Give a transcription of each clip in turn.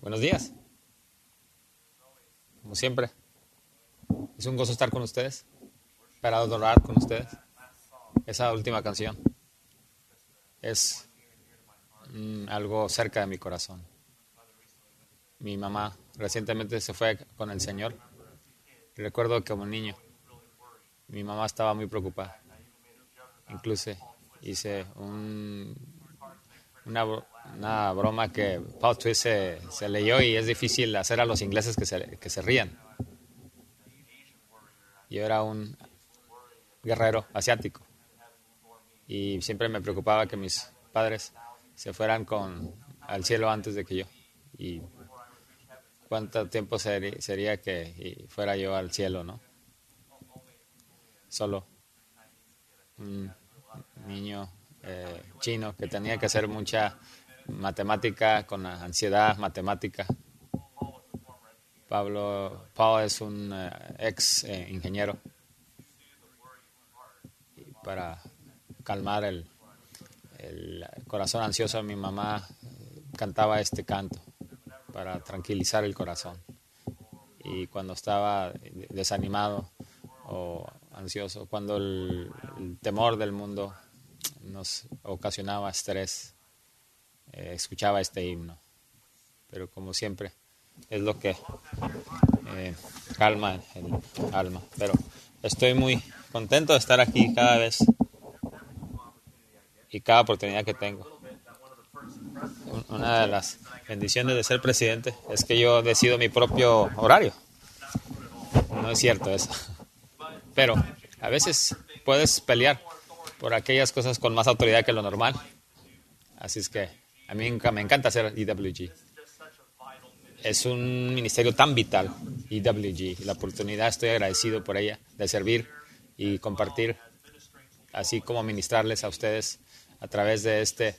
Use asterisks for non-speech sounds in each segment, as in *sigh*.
Buenos días. Como siempre. Es un gozo estar con ustedes, para adorar con ustedes. Esa última canción es mm, algo cerca de mi corazón. Mi mamá recientemente se fue con el Señor. Recuerdo que como niño mi mamá estaba muy preocupada. Incluso hice un, una, una, broma que Paul Twist se, leyó y es difícil hacer a los ingleses que se, que se rían. Yo era un guerrero asiático y siempre me preocupaba que mis padres se fueran con al cielo antes de que yo. Y cuánto tiempo sería que fuera yo al cielo, ¿no? Solo un niño eh, chino que tenía que hacer mucha matemática con ansiedad matemática. Pablo, Pablo es un uh, ex eh, ingeniero y para calmar el, corazón ansioso de mi mamá cantaba este canto para tranquilizar el corazón. Y cuando estaba desanimado o ansioso, cuando el temor del mundo nos ocasionaba estrés, eh, escuchaba este himno. Pero como siempre, es lo que eh, calma el alma. Pero estoy muy contento de estar aquí cada vez y cada oportunidad que tengo. Una de las bendiciones de ser presidente es que yo decido mi propio horario. No es cierto eso. Pero a veces puedes pelear por aquellas cosas con más autoridad que lo normal. Así es que a mí me encanta hacer EWG. Es un ministerio tan vital, EWG. La oportunidad, estoy agradecido por ella, de servir y compartir, así como ministrarles a ustedes a través de este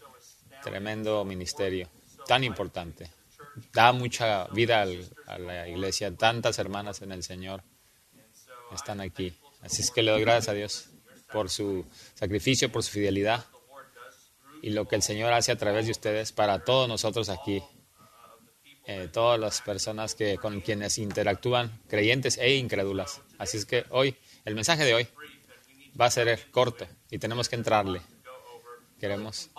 tremendo ministerio tan importante. Da mucha vida a la iglesia, tantas hermanas en el Señor están aquí. Así es que le doy gracias a Dios por su sacrificio, por su fidelidad y lo que el Señor hace a través de ustedes para todos nosotros aquí, eh, todas las personas que con quienes interactúan, creyentes e incrédulas. Así es que hoy, el mensaje de hoy va a ser corto y tenemos que entrarle. Queremos,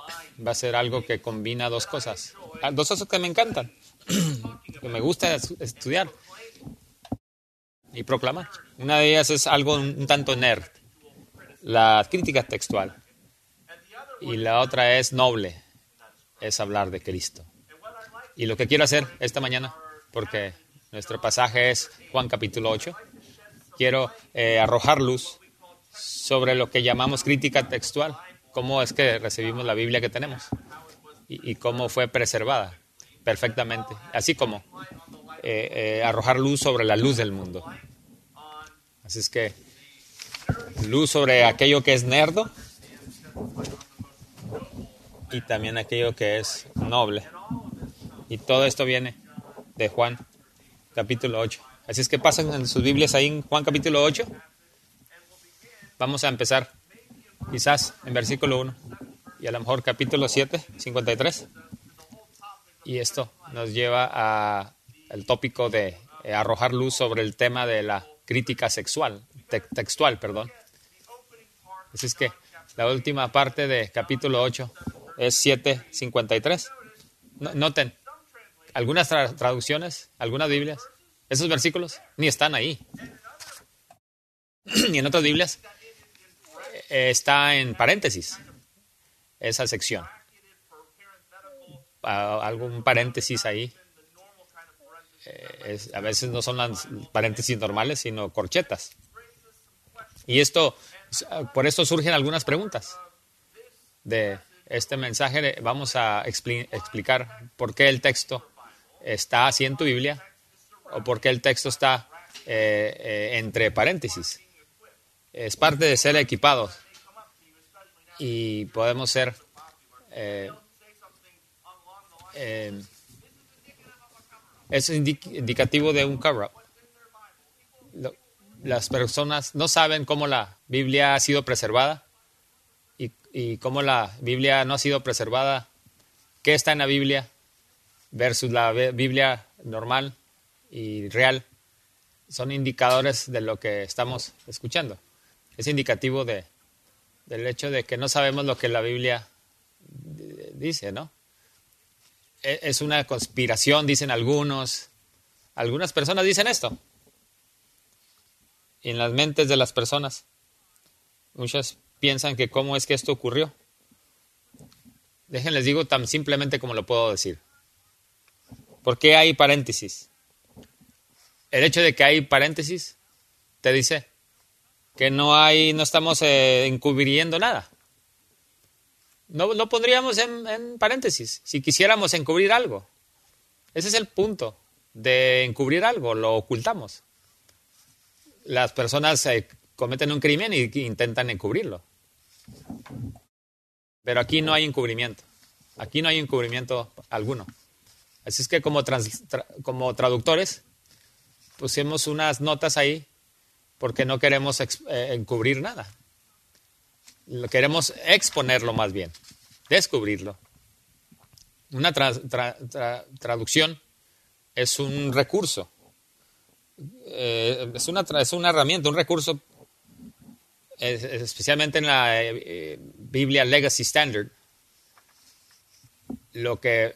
va a ser algo que combina dos cosas, ah, dos cosas que me encantan, *clears throat* que me gusta estudiar y proclamar. Una de ellas es algo un tanto nerd, la crítica textual. Y la otra es noble, es hablar de Cristo. Y lo que quiero hacer esta mañana, porque nuestro pasaje es Juan capítulo 8, quiero eh, arrojar luz sobre lo que llamamos crítica textual, cómo es que recibimos la Biblia que tenemos y, cómo fue preservada perfectamente, así como eh, eh, arrojar luz sobre la luz del mundo. Así es que luz sobre aquello que es nerdo y también aquello que es noble. Y todo esto viene de Juan capítulo 8. Así es que pasan en sus Biblias ahí en Juan capítulo 8. Vamos a empezar quizás en versículo 1 y a lo mejor capítulo 7, 53. Y esto nos lleva a el tópico de eh, arrojar luz sobre el tema de la crítica sexual, te textual, perdón. Así es que la última parte de capítulo 8 es 7.53. Noten, algunas tra traducciones, algunas Biblias, esos versículos ni están ahí. *clears throat* ni en otras Biblias eh, está en paréntesis esa sección. algún paréntesis ahí eh, a veces no son las paréntesis normales, sino corchetas. Y esto, por esto surgen algunas preguntas de este mensaje. Vamos a explicar por qué el texto está así en tu Biblia o por qué el texto está eh, eh, entre paréntesis. Es parte de ser equipados y podemos ser es indicativo de un cover-up. Las personas no saben cómo la Biblia ha sido preservada y, cómo la Biblia no ha sido preservada, qué está en la Biblia versus la Biblia normal y real son indicadores de lo que estamos escuchando. Es indicativo de, del hecho de que no sabemos lo que la Biblia dice, ¿no? E, es una conspiración, dicen algunos. Algunas personas dicen esto. Y en las mentes de las personas, muchas piensan que cómo es que esto ocurrió. Déjenles digo tan simplemente como lo puedo decir. ¿Por qué hay paréntesis? El hecho de que hay paréntesis te dice que no hay, no estamos eh, encubriendo nada. No lo pondríamos en, paréntesis si quisiéramos encubrir algo. Ese es el punto de encubrir algo, lo ocultamos. Las personas eh, cometen un crimen y, intentan encubrirlo. Pero aquí no hay encubrimiento. Aquí no hay encubrimiento alguno. Así es que como, como traductores pusimos unas notas ahí porque no queremos eh, encubrir nada. Queremos exponerlo más bien, descubrirlo. Una traducción es un recurso, eh, es, una es una herramienta, un recurso, especialmente en la eh, Biblia Legacy Standard. Lo que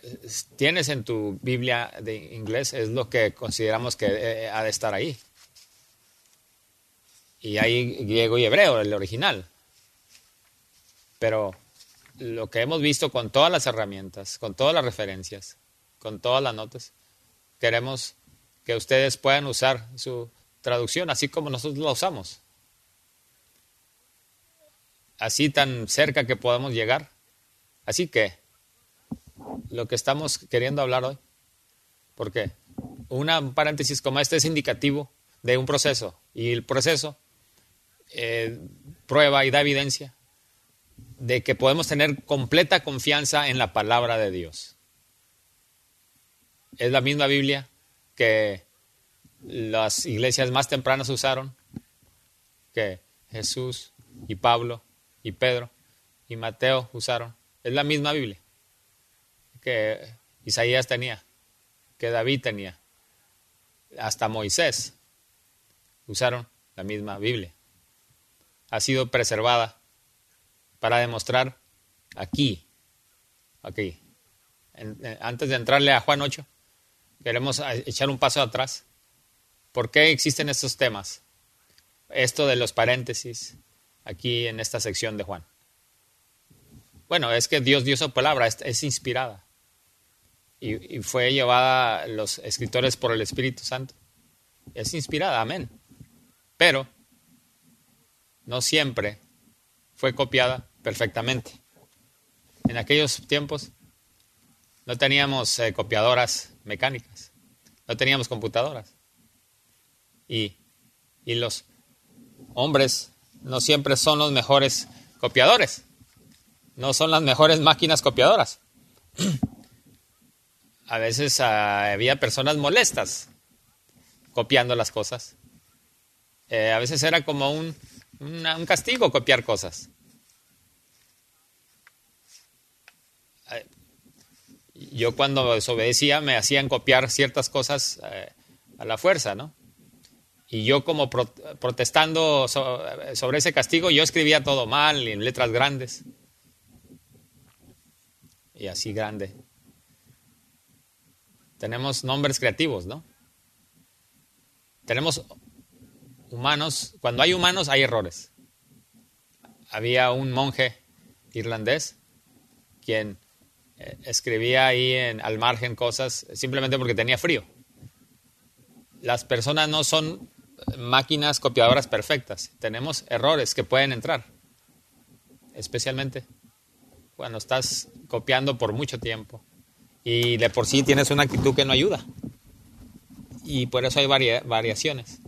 tienes en tu Biblia de inglés es lo que consideramos que ha de estar ahí. Y hay griego y hebreo, el original. Pero lo que hemos visto con todas las herramientas, con todas las referencias, con todas las notas, queremos que ustedes puedan usar su traducción así como nosotros la usamos. Así tan cerca que podamos llegar. Así que lo que estamos queriendo hablar hoy, porque una paréntesis como este es indicativo de un proceso y el proceso eh, prueba y da evidencia de que podemos tener completa confianza en la palabra de Dios. Es la misma Biblia que las iglesias más tempranas usaron, que Jesús y Pablo y Pedro y Mateo usaron. Es la misma Biblia que Isaías tenía, que David tenía, hasta Moisés usaron la misma Biblia ha sido preservada para demostrar aquí, aquí. Antes de entrarle a Juan 8, queremos echar un paso atrás. ¿Por qué existen estos temas? Esto de los paréntesis aquí en esta sección de Juan. Bueno, es que Dios dio su palabra, es, inspirada. Y, fue llevada los escritores por el Espíritu Santo. Es inspirada, amén. Pero no siempre fue copiada perfectamente. En aquellos tiempos no teníamos eh, copiadoras mecánicas, no teníamos computadoras. Y, y los hombres no siempre son los mejores copiadores, no son las mejores máquinas copiadoras. *clears throat* A veces ah, había personas molestas copiando las cosas. Eh, a veces era como un, un castigo copiar cosas. Yo cuando desobedecía me hacían copiar ciertas cosas eh, a la fuerza, ¿no? Y yo como protestando sobre ese castigo, yo escribía todo mal, en letras grandes. Y así grande. Tenemos nombres creativos, ¿no? Tenemos humanos, cuando hay humanos hay errores. Había un monje irlandés quien eh, escribía ahí en, al margen cosas simplemente porque tenía frío. Las personas no son máquinas copiadoras perfectas. Tenemos errores que pueden entrar, especialmente cuando estás copiando por mucho tiempo y de por sí tienes una actitud que no ayuda. Y por eso hay variaciones.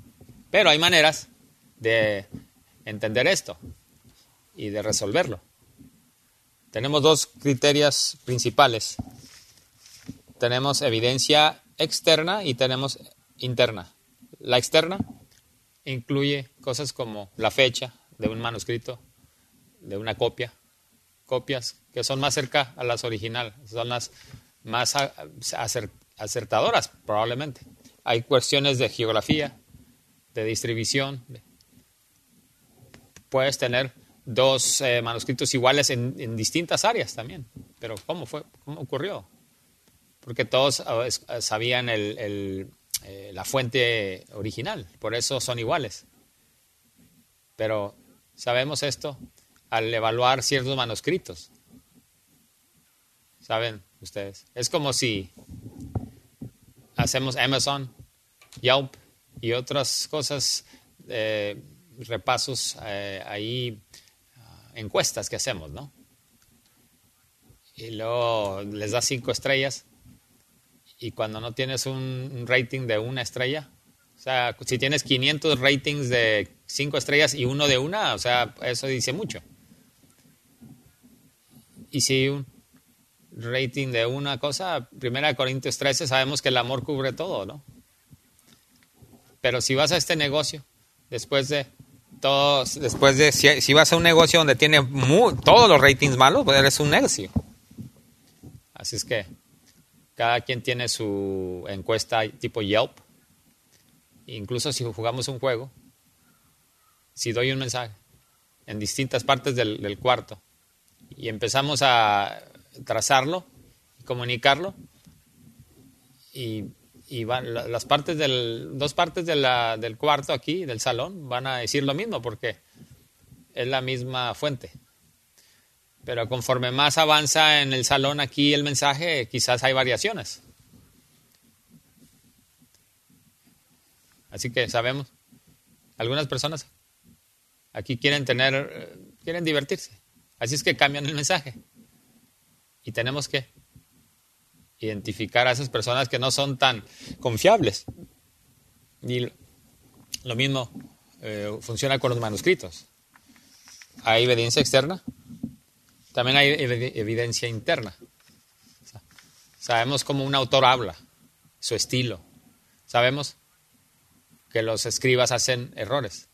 Pero hay maneras de entender esto y de resolverlo. Tenemos dos criterios principales. Tenemos evidencia externa y tenemos interna. La externa incluye cosas como la fecha de un manuscrito, de una copia, copias que son más cerca a las originales, son las más acertadoras, probablemente. Hay cuestiones de geografía, de distribución. Puedes tener dos eh, manuscritos iguales en, distintas áreas también. Pero ¿cómo fue? ¿Cómo ocurrió? Porque todos ah, sabían el, eh, la fuente original, por eso son iguales. Pero sabemos esto al evaluar ciertos manuscritos. ¿Saben ustedes? Es como si hacemos Amazon, Yelp y otras cosas, eh, repasos eh, ahí, ah, encuestas que hacemos, ¿no? Y luego les da cinco estrellas y cuando no tienes un rating de una estrella, o sea, si tienes 500 ratings de cinco estrellas y uno de una, o sea, eso dice mucho. Y si un rating de una cosa, primera Corintios 13, sabemos que el amor cubre todo, ¿no? Pero si vas a este negocio, después de todos, después de, si, vas a un negocio donde tiene todos los ratings malos, pues eres un negocio. Así es que cada quien tiene su encuesta tipo Yelp. Incluso si jugamos un juego, si doy un mensaje en distintas partes del, cuarto y empezamos a trazarlo, comunicarlo, y, van, las partes del, dos partes del cuarto aquí, del salón, van a decir lo mismo porque es la misma fuente. Pero conforme más avanza en el salón aquí el mensaje, quizás hay variaciones. Así que sabemos, algunas personas aquí quieren tener, eh, quieren divertirse. Así es que cambian el mensaje. Y tenemos que identificar a esas personas que no son tan confiables. Y lo mismo eh, funciona con los manuscritos. Hay evidencia externa también hay evidencia interna. Sabemos cómo un autor habla, su estilo. Sabemos que los escribas hacen errores.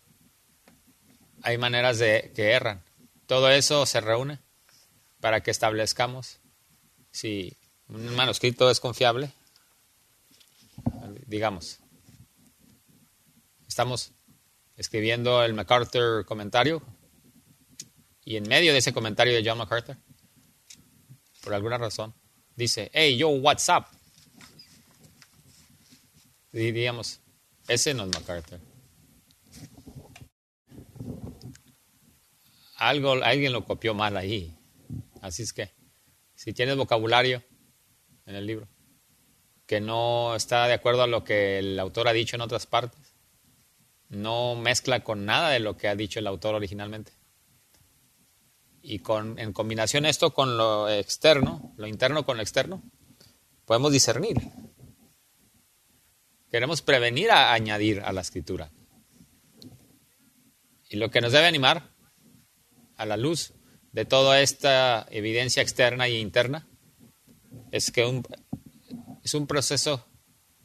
Hay maneras de que erran. Todo eso se reúne para que establezcamos si un manuscrito es confiable. Digamos, estamos escribiendo el MacArthur comentario y en medio de ese comentario de John MacArthur, por alguna razón, dice, hey, yo, what's up? Diríamos, ese no es MacArthur. Algo, alguien lo copió mal ahí. Así es que, si tienes vocabulario en el libro que no está de acuerdo a lo que el autor ha dicho en otras partes, no mezcla con nada de lo que ha dicho el autor originalmente, y con, en combinación esto con lo externo, lo interno con lo externo, podemos discernir. Queremos prevenir a añadir a la escritura. Y lo que nos debe animar a la luz de toda esta evidencia externa e interna es que un, es un proceso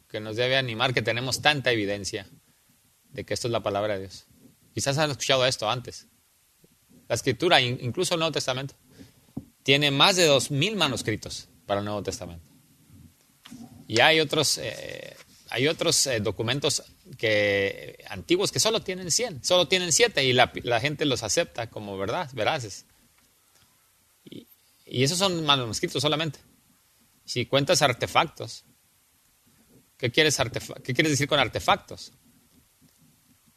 que nos debe animar que tenemos tanta evidencia de que esto es la palabra de Dios. Quizás han escuchado esto antes. La escritura, incluso el Nuevo Testamento, tiene más de 2.000 manuscritos para el Nuevo Testamento. Y hay otros, eh, hay otros eh, documentos que, antiguos que solo tienen 100, solo tienen 7 y la, gente los acepta como verdad, veraces. Y, esos son manuscritos solamente. Si cuentas artefactos, ¿qué quieres, ¿qué quieres decir con artefactos?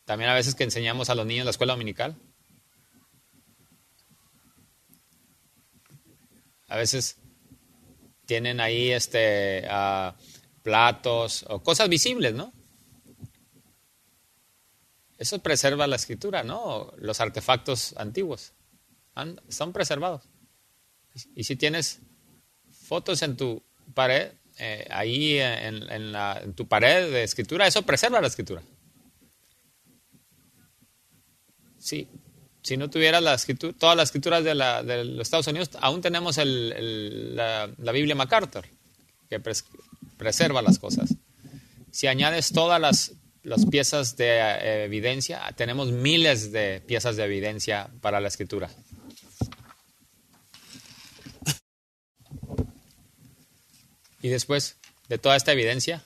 También a veces que enseñamos a los niños en la escuela dominical, A veces tienen ahí este, ah, platos o cosas visibles, ¿no? Eso preserva la escritura, ¿no? Los artefactos antiguos son preservados. Y, si tienes fotos en tu pared, eh, ahí en, en, tu pared de escritura, eso preserva la escritura. Sí, si no tuviera la todas las escrituras de, los Estados Unidos, aún tenemos la, Biblia MacArthur, que preserva las cosas. Si añades todas las, piezas de eh, evidencia, tenemos miles de piezas de evidencia para la escritura. Y después de toda esta evidencia,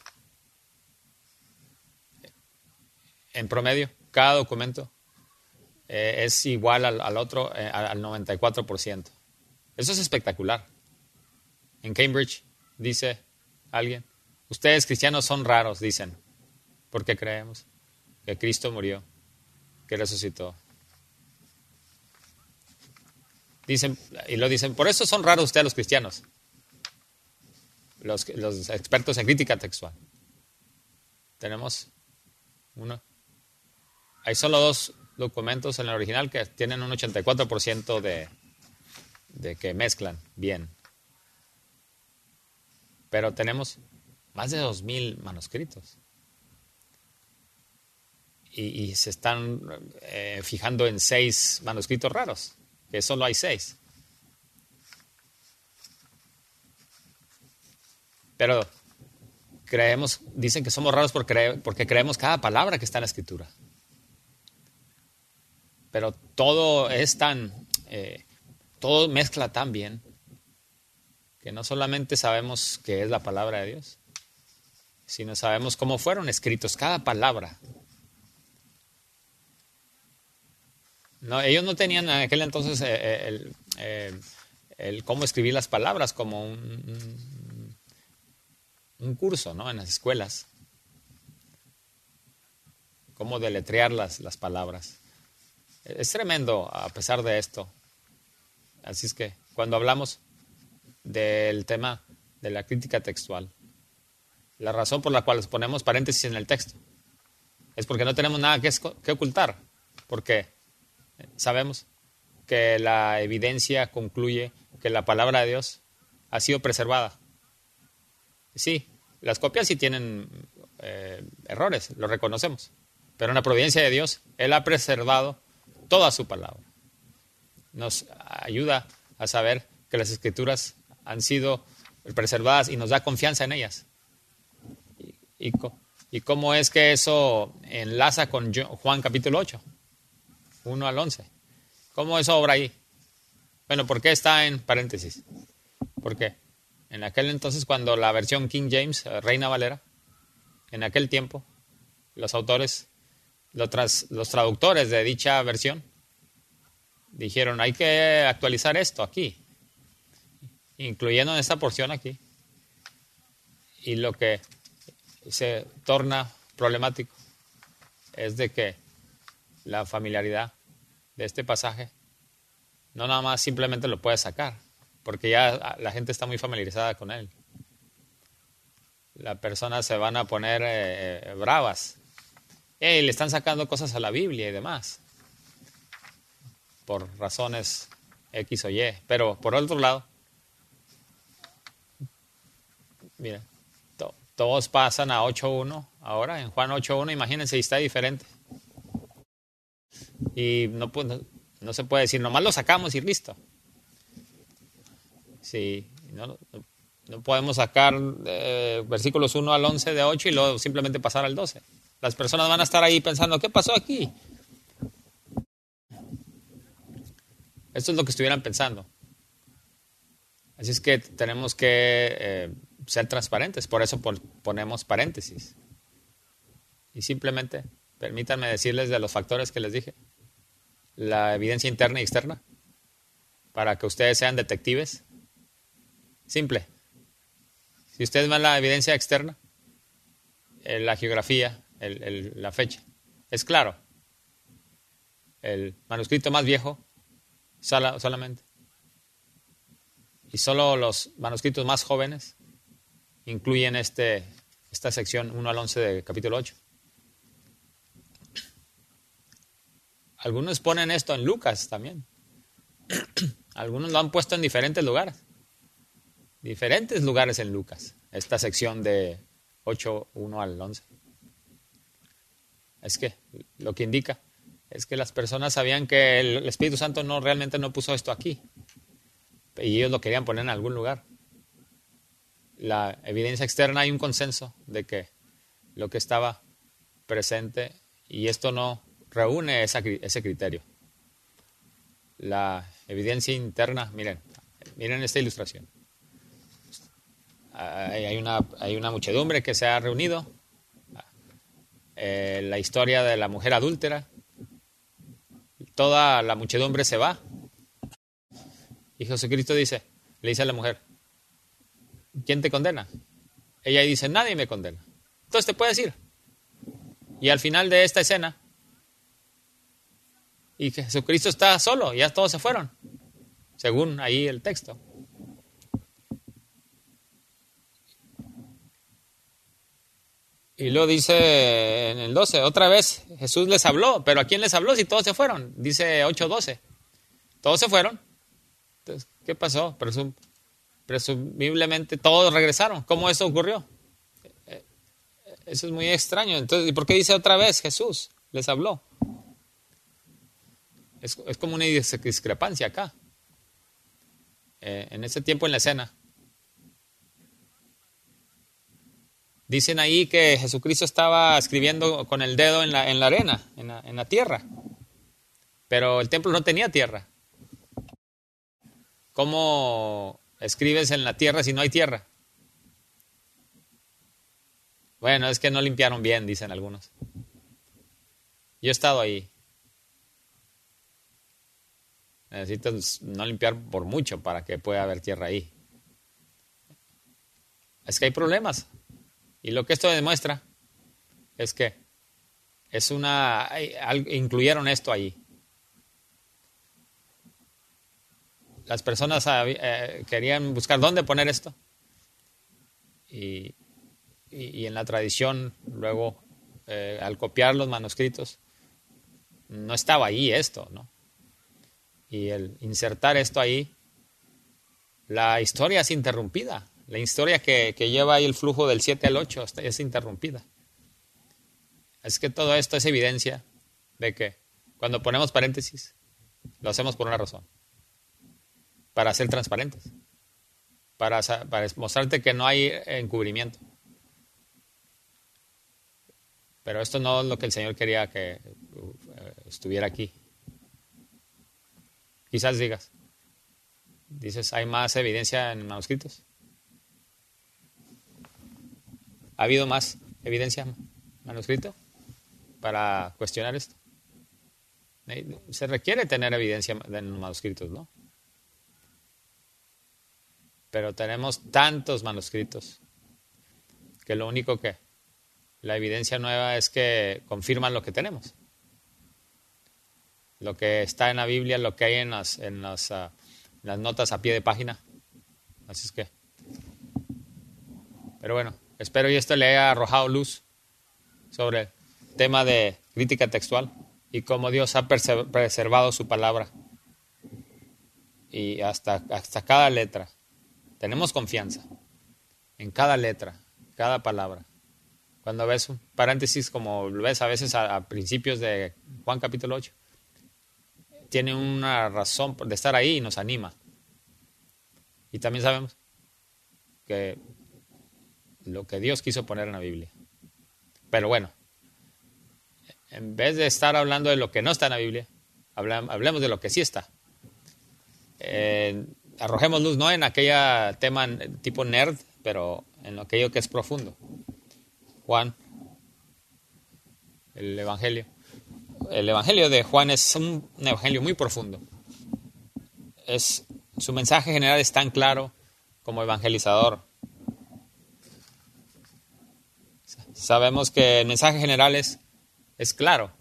en promedio, cada documento eh, es igual al, otro, eh, al 94%. Eso es espectacular. En Cambridge, dice alguien, ustedes cristianos son raros, dicen, porque creemos que Cristo murió, que resucitó. Dicen, y lo dicen, por eso son raros ustedes los cristianos, los, los expertos en crítica textual. Tenemos uno. Hay solo dos documentos en el original que tienen un 84% de, de que mezclan bien. Pero tenemos más de 2.000 manuscritos. Y, se están eh, fijando en seis manuscritos raros, que solo hay seis. Pero creemos, dicen que somos raros porque, porque creemos cada palabra que está en la escritura. Pero todo es tan, eh, todo mezcla tan bien que no solamente sabemos qué es la palabra de Dios, sino sabemos cómo fueron escritos cada palabra. No, ellos no tenían en aquel entonces eh, eh, el, el, cómo escribir las palabras como un, un, curso ¿no? en las escuelas. Cómo deletrear las, las palabras. Es tremendo a pesar de esto. Así es que cuando hablamos del tema de la crítica textual, la razón por la cual ponemos paréntesis en el texto es porque no tenemos nada que, ocultar, porque sabemos que la evidencia concluye que la palabra de Dios ha sido preservada. Sí, las copias sí tienen eh, errores, lo reconocemos, pero en la providencia de Dios, Él ha preservado toda su palabra. Nos ayuda a saber que las escrituras han sido preservadas y nos da confianza en ellas. ¿Y, cómo es que eso enlaza con Juan capítulo 8, 1 al 11? ¿Cómo eso obra ahí? Bueno, ¿por qué está en paréntesis? Porque en aquel entonces, cuando la versión King James, eh, Reina Valera, en aquel tiempo, los autores los, traductores de dicha versión dijeron, hay que actualizar esto aquí, incluyendo en esta porción aquí. Y lo que se torna problemático es de que la familiaridad de este pasaje no nada más simplemente lo puede sacar, porque ya la gente está muy familiarizada con él. Las personas se van a poner eh, eh, le están sacando cosas a la Biblia y demás, por razones X o Y. Pero por otro lado, mira, todos pasan a 8.1 ahora, en Juan 8.1, imagínense, y está diferente. Y no, no, se puede decir, nomás lo sacamos y listo. Sí, no, no podemos sacar eh, versículos 1 al 11 de 8 y luego simplemente pasar al 12. Las personas van a estar ahí pensando, ¿qué pasó aquí? Esto es lo que estuvieran pensando. Así es que tenemos que eh, ser transparentes, por eso ponemos paréntesis. Y simplemente, permítanme decirles de los factores que les dije. La evidencia interna y externa, para que ustedes sean detectives. Simple. Si ustedes ven la evidencia externa, eh, la geografía, la fecha. Es claro. El manuscrito más viejo solamente. Y solo los manuscritos más jóvenes incluyen este, esta sección 1 al 11 del capítulo 8. Algunos ponen esto en Lucas también. *clears throat* Algunos lo han puesto en diferentes lugares. Diferentes lugares en Lucas. Esta sección de 8, 1 al 11. Es que lo que indica es que las personas sabían que el Espíritu Santo no realmente no puso esto aquí. Y ellos lo querían poner en algún lugar. La evidencia externa hay un consenso de que lo que estaba presente y esto no reúne ese criterio. La evidencia interna, miren, miren esta ilustración. hay, una, hay una muchedumbre que se ha reunido. Eh, la historia de la mujer adúltera. Toda la muchedumbre se va. Y Jesucristo dice, le dice a la mujer, ¿quién te condena? Ella dice, nadie me condena. Entonces te puedes ir. Y al final de esta escena, y Jesucristo está solo, ya todos se fueron, según ahí el texto. Y luego dice en el 12, otra vez Jesús les habló, pero ¿a quién les habló si todos se fueron? Dice 8.12. Todos se fueron. Entonces, ¿qué pasó? presumiblemente todos regresaron. ¿Cómo eso ocurrió? Eso es muy extraño. Entonces, ¿y por qué dice otra vez Jesús les habló? Es, como una discrepancia acá. Eh, en ese tiempo en la escena, Dicen ahí que Jesucristo estaba escribiendo con el dedo en la, en la arena, en la, en la tierra. Pero el templo no tenía tierra. ¿Cómo escribes en la tierra si no hay tierra? Bueno, es que no limpiaron bien, dicen algunos. Yo he estado ahí. Necesitas no limpiar por mucho para que pueda haber tierra ahí. Es que hay problemas. Y lo que esto demuestra es que es una incluyeron esto ahí. Las personas eh, querían buscar dónde poner esto. Y, en la tradición, luego, eh, al copiar los manuscritos, no estaba ahí esto, ¿no? Y el insertar esto ahí, la historia es interrumpida. La historia que, lleva ahí el flujo del 7 al 8 es interrumpida. Es que todo esto es evidencia de que cuando ponemos paréntesis, lo hacemos por una razón. Para ser transparentes. Para, para mostrarte que no hay encubrimiento. Pero esto no es lo que el Señor quería que eh, estuviera aquí. Quizás digas, dices, ¿hay más evidencia en manuscritos? ¿Ha habido más evidencia manuscrito para cuestionar esto? Se requiere tener evidencia en manuscritos, ¿no? Pero tenemos tantos manuscritos que lo único que la evidencia nueva es que confirman lo que tenemos. Lo que está en la Biblia, lo que hay en las, en las, ah, las notas a pie de página. Así es que. Pero bueno, Espero y esto le haya arrojado luz sobre el tema de crítica textual y cómo Dios ha preservado su palabra. Y hasta, hasta cada letra. Tenemos confianza en cada letra, cada palabra. Cuando ves un paréntesis, como ves a veces a, principios de Juan capítulo 8, tiene una razón de estar ahí y nos anima. Y también sabemos que lo que Dios quiso poner en la Biblia. Pero bueno, en vez de estar hablando de lo que no está en la Biblia, hablemos de lo que sí está. Eh, arrojemos luz no en aquella tema tipo nerd, pero en aquello que es profundo. Juan, el Evangelio. El Evangelio de Juan es un, un Evangelio muy profundo. Es, su mensaje general es tan claro como evangelizador. Sabemos que el mensaje general es, es claro.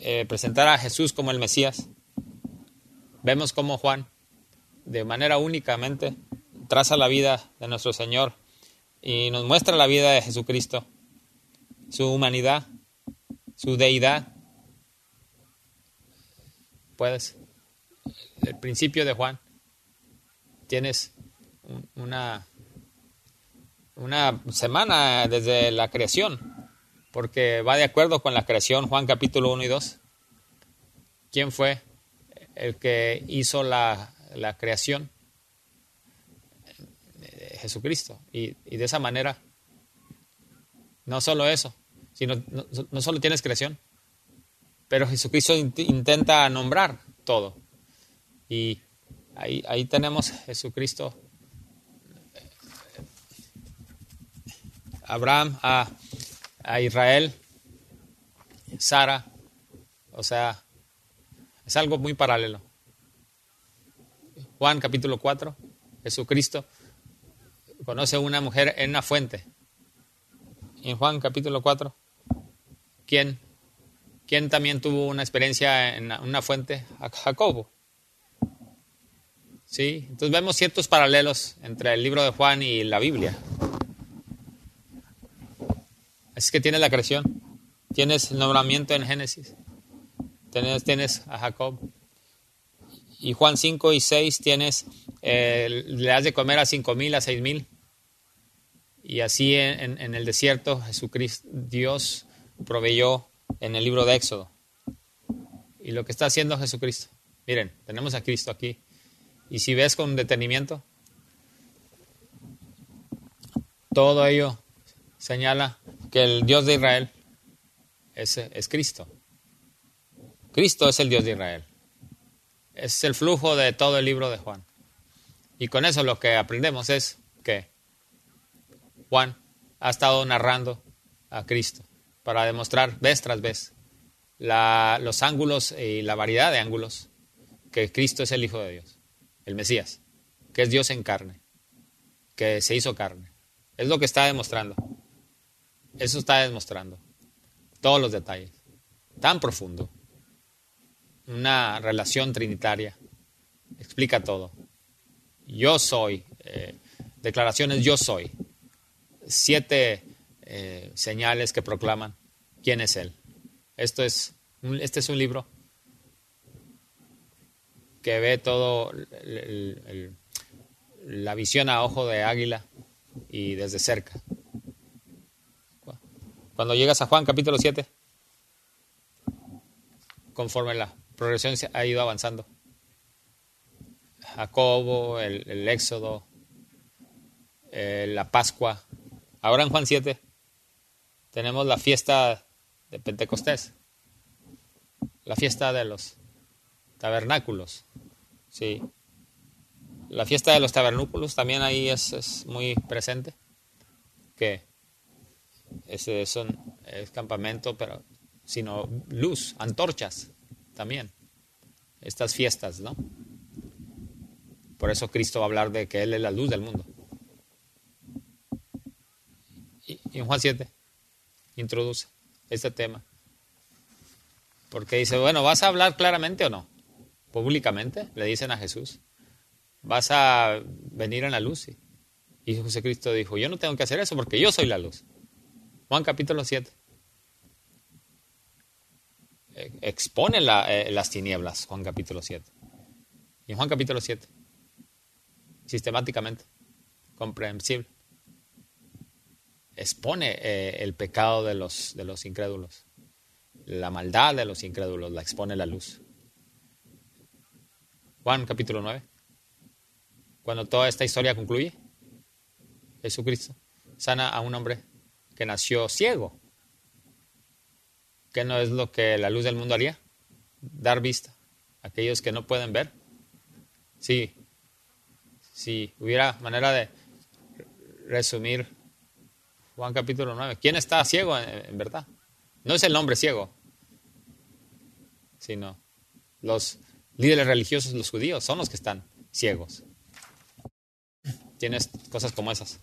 Eh, presentar a Jesús como el Mesías. Vemos cómo Juan, de manera únicamente, traza la vida de nuestro Señor y nos muestra la vida de Jesucristo, su humanidad, su deidad. Puedes, el principio de Juan, tienes una una semana desde la creación, porque va de acuerdo con la creación, Juan capítulo 1 y 2. ¿Quién fue el que hizo la, creación? Jesucristo. Y, de esa manera, no solo eso, sino no, solo tienes creación, pero Jesucristo intenta nombrar todo. Y ahí, ahí tenemos Jesucristo Abraham a, a Israel, Sara, o sea, es algo muy paralelo. Juan capítulo 4, Jesucristo conoce a una mujer en una fuente. En Juan capítulo 4, ¿quién, quién también tuvo una experiencia en una fuente? Jacobo. Sí, entonces vemos ciertos paralelos entre el libro de Juan y la Biblia. Así que tienes la creación, tienes el nombramiento en Génesis, tienes, a Jacob. Y Juan 5 y 6 tienes, eh, le has de comer a cinco mil, a seis mil. Y así en, en, el desierto Jesucristo, Dios proveyó en el libro de Éxodo. Y lo que está haciendo Jesucristo. Miren, tenemos a Cristo aquí. Y si ves con detenimiento, todo ello señala que el Dios de Israel es, es, Cristo. Cristo es el Dios de Israel. Es el flujo de todo el libro de Juan. Y con eso lo que aprendemos es que Juan ha estado narrando a Cristo para demostrar vez tras vez la, los ángulos y la variedad de ángulos que Cristo es el Hijo de Dios, el Mesías, que es Dios en carne, que se hizo carne. Es lo que está demostrando. Eso está demostrando. Todos los detalles. Tan profundo. Una relación trinitaria. Explica todo. Yo soy. Eh, declaraciones yo soy. Siete eh, señales que proclaman quién es Él. Esto es, este es un libro que ve todo la visión a ojo de águila y desde cerca. Cuando llegas a Juan capítulo 7, conforme la progresión se ha ido avanzando, Jacobo, el, Éxodo, eh, la Pascua, ahora en Juan 7 tenemos la fiesta de Pentecostés, la fiesta de los tabernáculos, sí. La fiesta de los tabernáculos también ahí es, muy presente, ese son, es campamento, pero sino luz, antorchas también. Estas fiestas, ¿no? Por eso Cristo va a hablar de que Él es la luz del mundo. Y, en Juan 7 introduce este tema. Porque dice, bueno, ¿vas a hablar claramente o no? Públicamente, le dicen a Jesús. ¿Vas a venir en la luz? Y Jesucristo dijo, yo no tengo que hacer eso porque yo soy la luz. Juan capítulo 7. Eh, expone eh, las tinieblas, Juan capítulo 7. Y Juan capítulo 7, sistemáticamente, comprensible, expone eh, el pecado de los, de los incrédulos, la maldad de los incrédulos, la expone la luz. Juan capítulo 9, cuando toda esta historia concluye, Jesucristo sana a un hombre que nació ciego. ¿Qué no es lo que la luz del mundo haría? Dar vista a aquellos que no pueden ver. Sí, si hubiera manera de resumir Juan capítulo 9. ¿Quién está ciego en, verdad? No es el hombre ciego, sino los líderes religiosos, los judíos, son los que están ciegos. Tienes cosas como esas.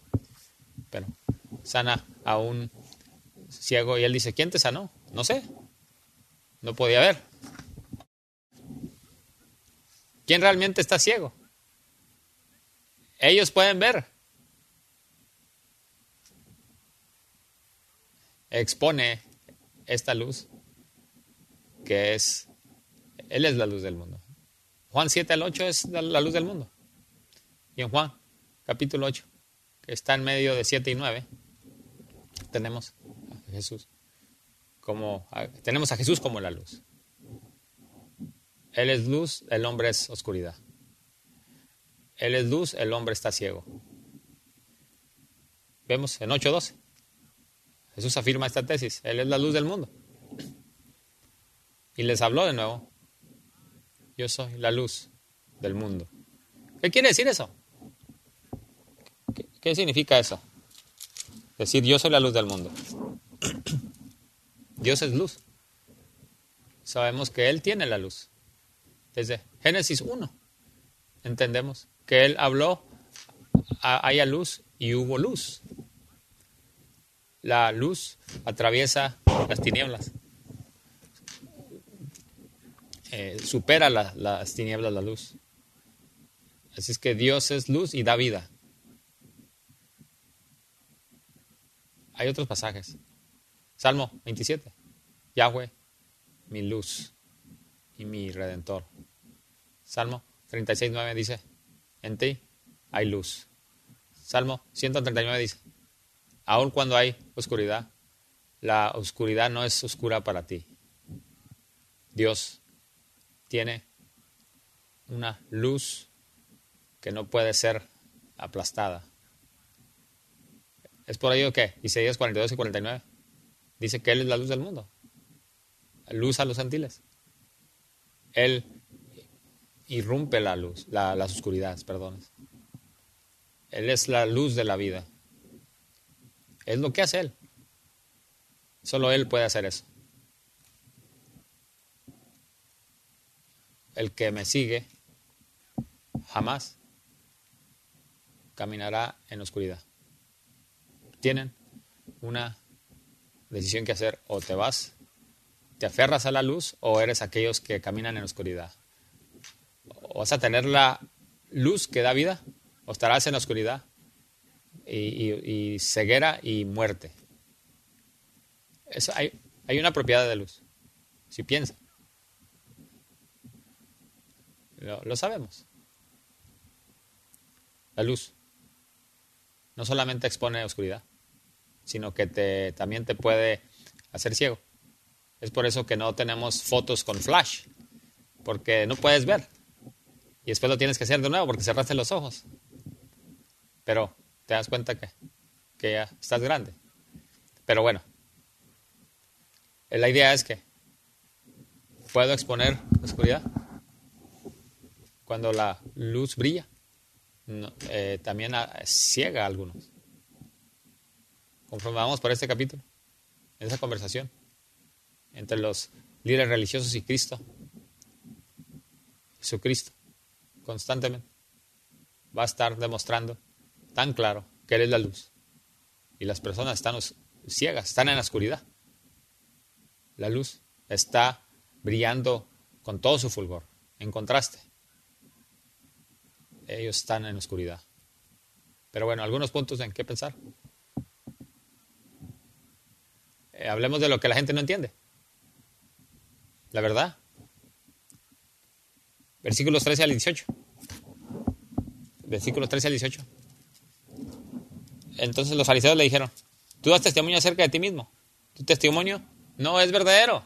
Pero sana a un ciego y él dice, ¿quién te sanó? No sé. No podía ver. ¿Quién realmente está ciego? Ellos pueden ver. Expone esta luz que es, Él es la luz del mundo. Juan 7 al 8 es la luz del mundo. Y en Juan capítulo 8, que está en medio de 7 y 9, tenemos a Jesús como tenemos a Jesús como la luz. Él es luz, el hombre es oscuridad. Él es luz, el hombre está ciego. Vemos en 8.12. Jesús afirma esta tesis. Él es la luz del mundo. Y les habló de nuevo. Yo soy la luz del mundo. ¿Qué quiere decir eso? ¿Qué, qué significa eso? Decir yo soy la luz del mundo. *coughs* Dios es luz. Sabemos que Él tiene la luz. Desde Génesis 1 entendemos que Él habló, haya luz y hubo luz. La luz atraviesa las tinieblas. Eh, supera las tinieblas la luz. Así es que Dios es luz y da vida. Hay otros pasajes. Salmo 27. Yahweh, mi luz y mi redentor. Salmo 36, 9 dice, en ti hay luz. Salmo 139 dice, aun cuando hay oscuridad, la oscuridad no es oscura para ti. Dios tiene una luz que no puede ser aplastada. Es por ello que Isaías 42 y 49 dice que Él es la luz del mundo. Luz a los gentiles. Él irrumpe la luz, las oscuridades, perdón. Él es la luz de la vida. Es lo que hace Él. Solo Él puede hacer eso. El que me sigue jamás caminará en oscuridad. Tienen una decisión que hacer. O te vas, te aferras a la luz, o eres aquellos que caminan en oscuridad. O vas a tener la luz que da vida, o estarás en la oscuridad y, ceguera y muerte. Eso, hay, una propiedad de luz. Si piensa. lo sabemos. La luz no solamente expone oscuridad, sino que te, también te puede hacer ciego. Es por eso que no tenemos fotos con flash, porque no puedes ver. Y después lo tienes que hacer de nuevo porque cerraste los ojos. Pero te das cuenta que, que ya estás grande. Pero bueno, la idea es que puedo exponer oscuridad cuando la luz brilla eh, también ciega a algunos. Conforme vamos por este capítulo, en esa conversación entre los líderes religiosos y Cristo, Jesucristo, constantemente va a estar demostrando tan claro que Él es la luz. Y las personas están ciegas, están en la oscuridad. La luz está brillando con todo su fulgor, en contraste ellos están en oscuridad. Pero bueno, algunos puntos en qué pensar. Eh, hablemos de lo que la gente no entiende. La verdad. Versículos 13 al 18. Versículos 13 al 18. Entonces los fariseos le dijeron, tú das testimonio acerca de ti mismo. Tu testimonio no es verdadero.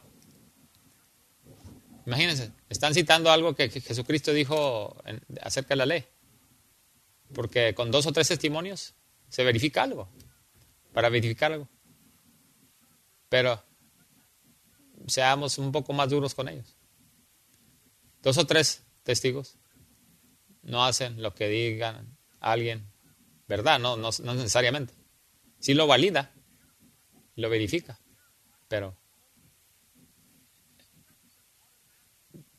Imagínense, están citando algo que Jesucristo dijo acerca de la ley. Porque con dos o tres testimonios se verifica algo, para verificar algo. Pero seamos un poco más duros con ellos. Dos o tres testigos no hacen lo que digan alguien, ¿verdad? No, no, no necesariamente. Sí lo valida, lo verifica, pero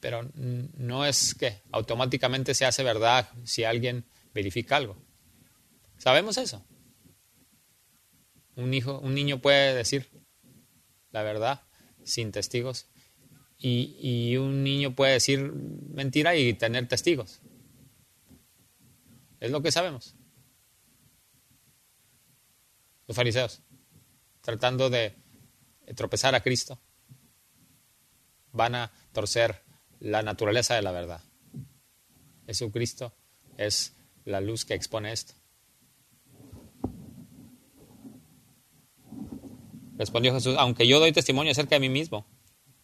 pero no es que automáticamente se hace verdad si alguien verifica algo. ¿Sabemos eso? Un hijo, un niño puede decir la verdad sin testigos y, y un niño puede decir mentira y tener testigos. Es lo que sabemos. Los fariseos, tratando de tropezar a Cristo, van a torcer la naturaleza de la verdad. Jesucristo es la luz que expone esto. Respondió Jesús, aunque yo doy testimonio acerca de mí mismo,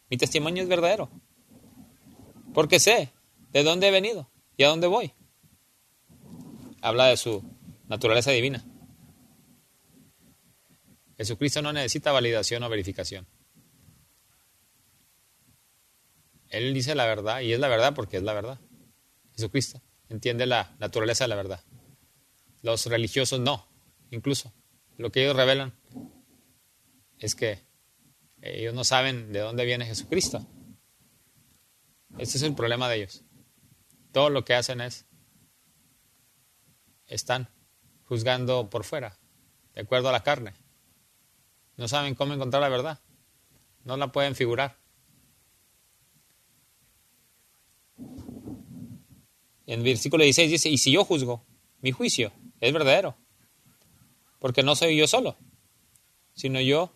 mi testimonio es verdadero, porque sé de dónde he venido y a dónde voy. Habla de su naturaleza divina. Jesucristo no necesita validación o verificación. Él dice la verdad y es la verdad porque es la verdad. Jesucristo entiende la naturaleza de la verdad. Los religiosos no, incluso. lo que ellos revelan es que ellos no saben de dónde viene Jesucristo. Este es el problema de ellos. Todo lo que hacen es, están juzgando por fuera, de acuerdo a la carne. No saben cómo encontrar la verdad. No la pueden figurar. En versículo 16 dice, y si yo juzgo, mi juicio es verdadero, porque no soy yo solo, sino yo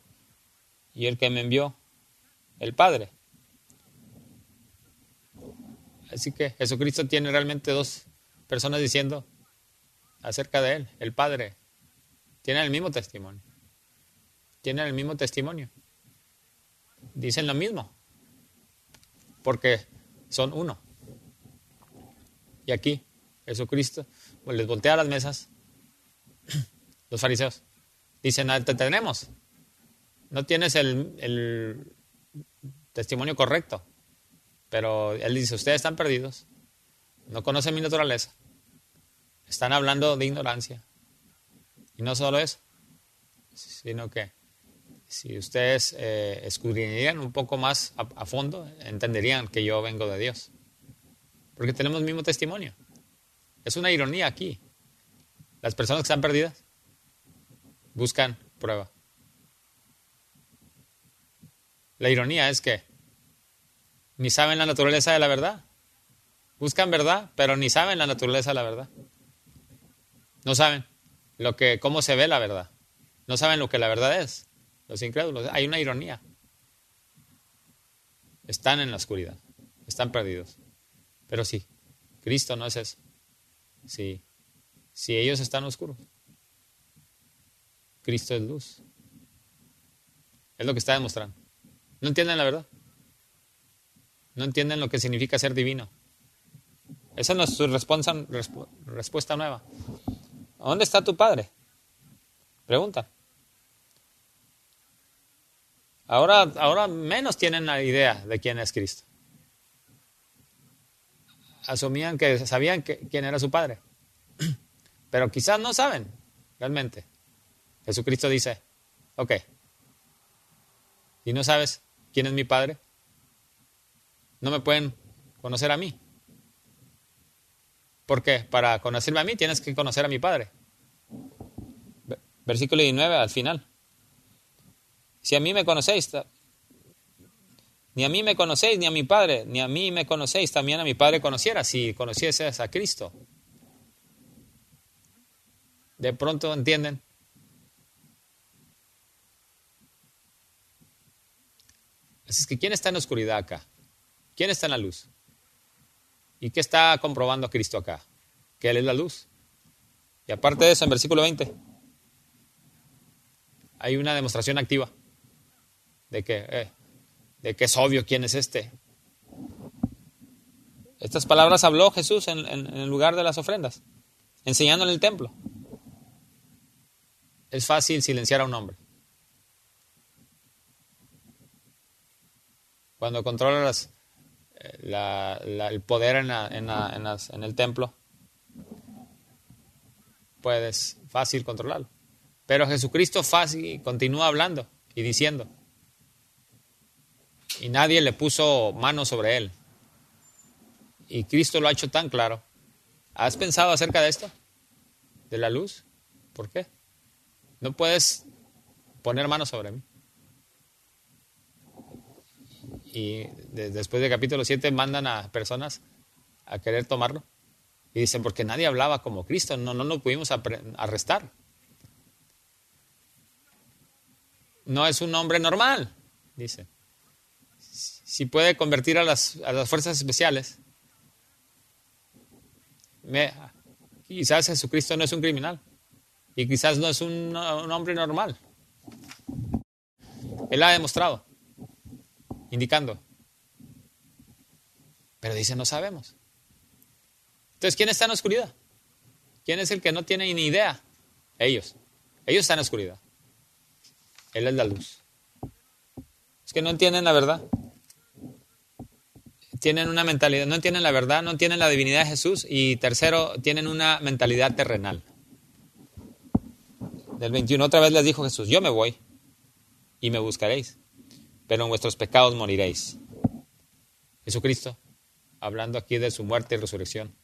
y el que me envió, el Padre. Así que Jesucristo tiene realmente dos personas diciendo acerca de Él, el Padre. Tienen el mismo testimonio. Tienen el mismo testimonio. Dicen lo mismo. Porque son uno. Y aquí, Jesucristo pues, les voltea las mesas. *clears throat* Los fariseos dicen, ah, te tenemos. No tienes el, testimonio correcto. Pero él dice, ustedes están perdidos. No conocen mi naturaleza. Están hablando de ignorancia. Y no solo eso, sino que si ustedes eh, escudriñarían un poco más a, fondo, entenderían que yo vengo de Dios. Porque tenemos el mismo testimonio. Es una ironía aquí. Las personas que están perdidas buscan prueba. La ironía es que ni saben la naturaleza de la verdad. Buscan verdad, pero ni saben la naturaleza de la verdad. No saben lo que, cómo se ve la verdad. No saben lo que la verdad es. Los incrédulos. Hay una ironía. Están en la oscuridad. Están perdidos. Pero sí, Cristo no es eso. Sí, si ellos están oscuros, Cristo es luz. Es lo que está demostrando. ¿No entienden la verdad? No entienden lo que significa ser divino. Esa no es su respuesta nueva. ¿Dónde está tu padre? Pregunta. Ahora, ahora menos tienen la idea de quién es Cristo. Asumían que sabían quién era su padre. *clears throat* Pero quizás no saben realmente. Jesucristo dice, ok, ¿y no sabes quién es mi padre? No me pueden conocer a mí. ¿Por qué? Para conocerme a mí tienes que conocer a mi Padre. Versículo 19 al final. Si a mí me conocéis, ni a mí me conocéis, ni a mi Padre, ni a mí me conocéis, también a mi Padre conociera si conocieses a Cristo. De pronto entienden. Así es que ¿quién está en la oscuridad acá? ¿Quién está en la luz? ¿Y qué está comprobando Cristo acá? Que Él es la luz. Y aparte de eso, en versículo 20, hay una demostración activa de que, eh, de que es obvio quién es este. Estas palabras habló Jesús en, en el lugar de las ofrendas, enseñando en el templo. Es fácil silenciar a un hombre. Cuando controlas el poder en, en, el templo, puedes fácil controlarlo. Pero Jesucristo fácil continúa hablando y diciendo. Y nadie le puso mano sobre él. Y Cristo lo ha hecho tan claro. ¿Has pensado acerca de esto? ¿De la luz? ¿Por qué? No puedes poner mano sobre mí. y después del capítulo 7 mandan a personas a querer tomarlo. Y dicen, porque nadie hablaba como Cristo, no, no lo pudimos arrestar. No es un hombre normal, dice. Si puede convertir a las, a las fuerzas especiales, quizás Jesucristo no es un criminal y quizás no es un hombre normal. Él ha demostrado indicando. Pero dice, no sabemos. Entonces, ¿quién está en la oscuridad? ¿Quién es el que no tiene ni idea? Ellos. Ellos están en la oscuridad. Él es la luz. Es que no entienden la verdad. Tienen una mentalidad, no entienden la verdad, no entienden la divinidad de Jesús y tercero, tienen una mentalidad terrenal. del 21, otra vez les dijo Jesús, yo me voy y me buscaréis, pero en vuestros pecados moriréis. Jesucristo, hablando aquí de su muerte y resurrección.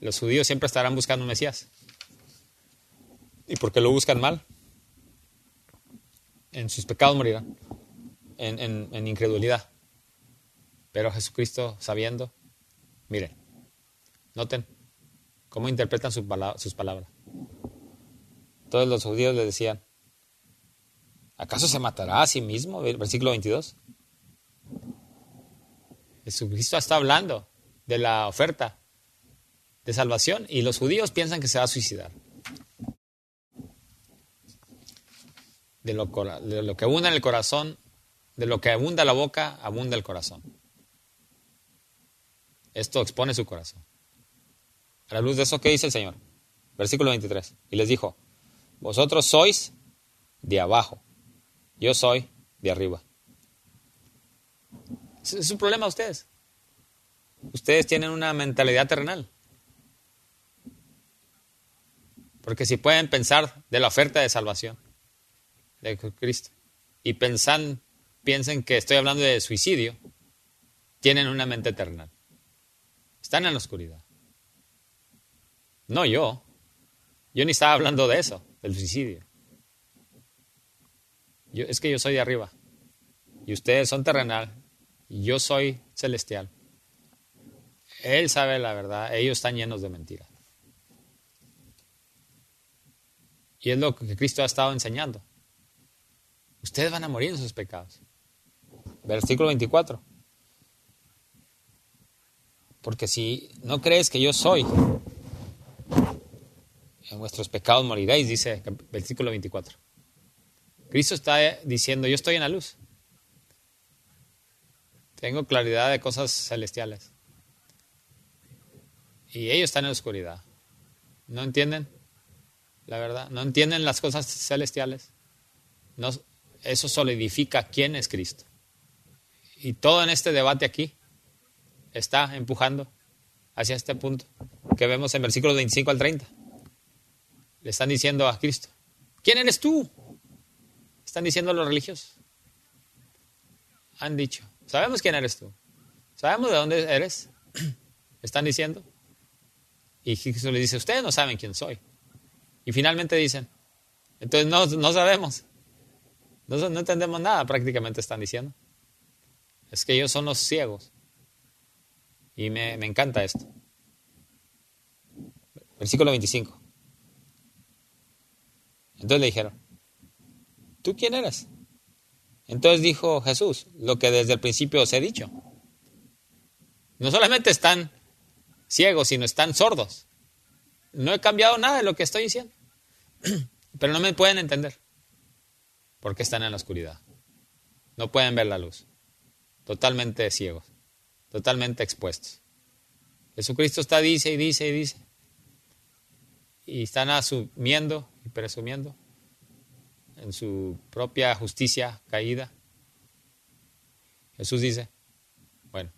Los judíos siempre estarán buscando un Mesías. ¿Y por qué lo buscan mal? En sus pecados morirán, en incredulidad. Pero Jesucristo, sabiendo, miren, noten cómo interpretan sus, palabras. Todos los judíos le decían, ¿acaso se matará a sí mismo? Versículo 22. Jesucristo está hablando de la oferta de salvación y los judíos piensan que se va a suicidar. De lo, de lo que abunda en el corazón, de lo que abunda la boca, abunda el corazón. Esto expone su corazón. A la luz de eso, ¿qué dice el Señor? Versículo 23. Y les dijo, vosotros sois de abajo, yo soy de arriba. Es un problema a ustedes. Ustedes tienen una mentalidad terrenal. Porque si pueden pensar de la oferta de salvación de Cristo y pensan, piensen que estoy hablando de suicidio, tienen una mente terrenal. Están en la oscuridad. No yo. Yo ni estaba hablando de eso, del suicidio. Yo, es que yo soy de arriba. Y ustedes son terrenal. Y yo soy celestial. Él sabe la verdad. Ellos están llenos de mentiras. Y es lo que Cristo ha estado enseñando. Ustedes van a morir en sus pecados. Versículo 24. Porque si no crees que yo soy, en vuestros pecados moriréis, dice el versículo 24. Cristo está diciendo, yo estoy en la luz. Tengo claridad de cosas celestiales. Y ellos están en la oscuridad. ¿No entienden? La verdad, no entienden las cosas celestiales. Eso solidifica quién es Cristo. Y todo en este debate aquí está empujando hacia este punto que vemos en versículos 25 al 30. Le están diciendo a Cristo, ¿quién eres tú? Están diciendo los religiosos. Han dicho, sabemos quién eres tú. Sabemos de dónde eres. *clears throat* Están diciendo. Y Jesús le dice, ustedes no saben quién soy. Y finalmente dicen, entonces no, no sabemos. No, no entendemos nada, prácticamente están diciendo. Es que ellos son los ciegos. Y me, encanta esto. Versículo 25. Entonces le dijeron, ¿tú quién eres? Entonces dijo Jesús, lo que desde el principio os he dicho. No solamente están ciegos, sino están sordos. No he cambiado nada de lo que estoy diciendo. *clears throat* Pero no me pueden entender. Porque están en la oscuridad. No pueden ver la luz. Totalmente ciegos totalmente expuestos. Jesucristo está dice y dice y dice. Y están asumiendo y presumiendo en su propia justicia caída. Jesús dice, bueno,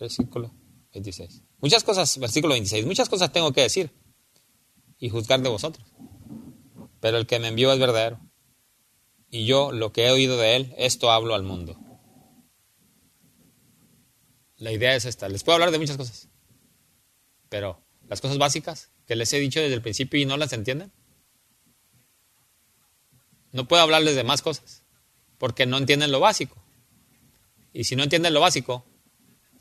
versículo 26. Muchas cosas, versículo 26, muchas cosas tengo que decir y juzgar de vosotros. Pero el que me envió es verdadero. Y yo lo que he oído de él, esto hablo al mundo. La idea es esta. Les puedo hablar de muchas cosas. Pero las cosas básicas que les he dicho desde el principio y no las entienden. No puedo hablarles de más cosas. Porque no entienden lo básico. Y si no entienden lo básico,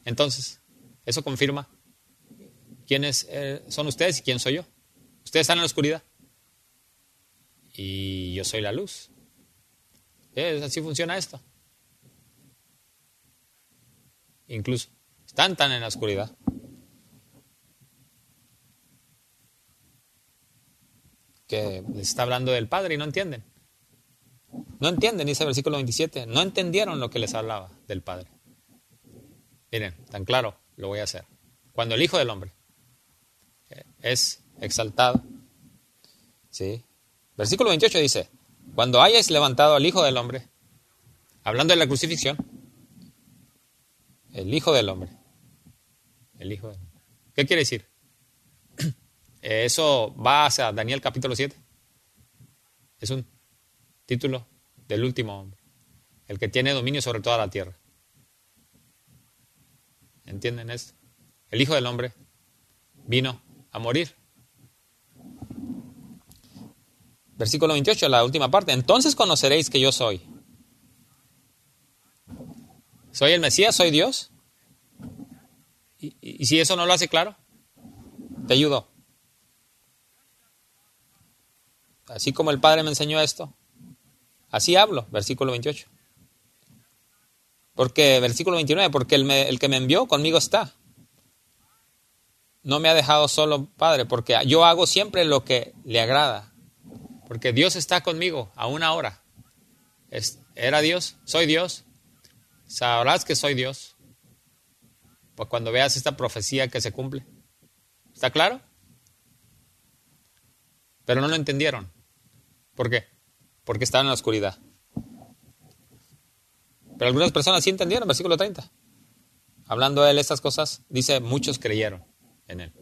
entonces eso confirma quiénes eh, son ustedes y quién soy yo. Ustedes están en la oscuridad. Y yo soy la luz. así funciona esto. Incluso. Están tan en la oscuridad. Que les está hablando del Padre y no entienden. No entienden, dice el versículo 27. No entendieron lo que les hablaba del Padre. Miren, tan claro, lo voy a hacer. Cuando el Hijo del Hombre es exaltado, ¿sí? Versículo 28 dice, cuando hayáis levantado al Hijo del Hombre, hablando de la crucifixión, el Hijo del Hombre. El Hijo del. ¿Qué quiere decir? *clears throat* Eh, eso va hacia Daniel capítulo 7. Es un título del último hombre, el que tiene dominio sobre toda la tierra. ¿Entienden esto? El Hijo del Hombre vino a morir. Versículo 28, la última parte. Entonces conoceréis que yo soy. ¿Soy el Mesías? ¿Soy Dios? ¿Y, si eso no lo hace claro? Te ayudo. Así como el Padre me enseñó esto, así hablo, versículo 28. Porque, versículo 29, porque el, el, que me envió conmigo está. No me ha dejado solo, Padre, porque yo hago siempre lo que le agrada. Porque Dios está conmigo a una hora. Es, ¿Era Dios? ¿Soy Dios? Sabrás que soy Dios. Pues cuando veas esta profecía que se cumple. ¿Está claro? Pero no lo entendieron. ¿Por qué? Porque estaban en la oscuridad. Pero algunas personas sí entendieron, versículo 30. Hablando de él estas cosas, dice, muchos creyeron en él.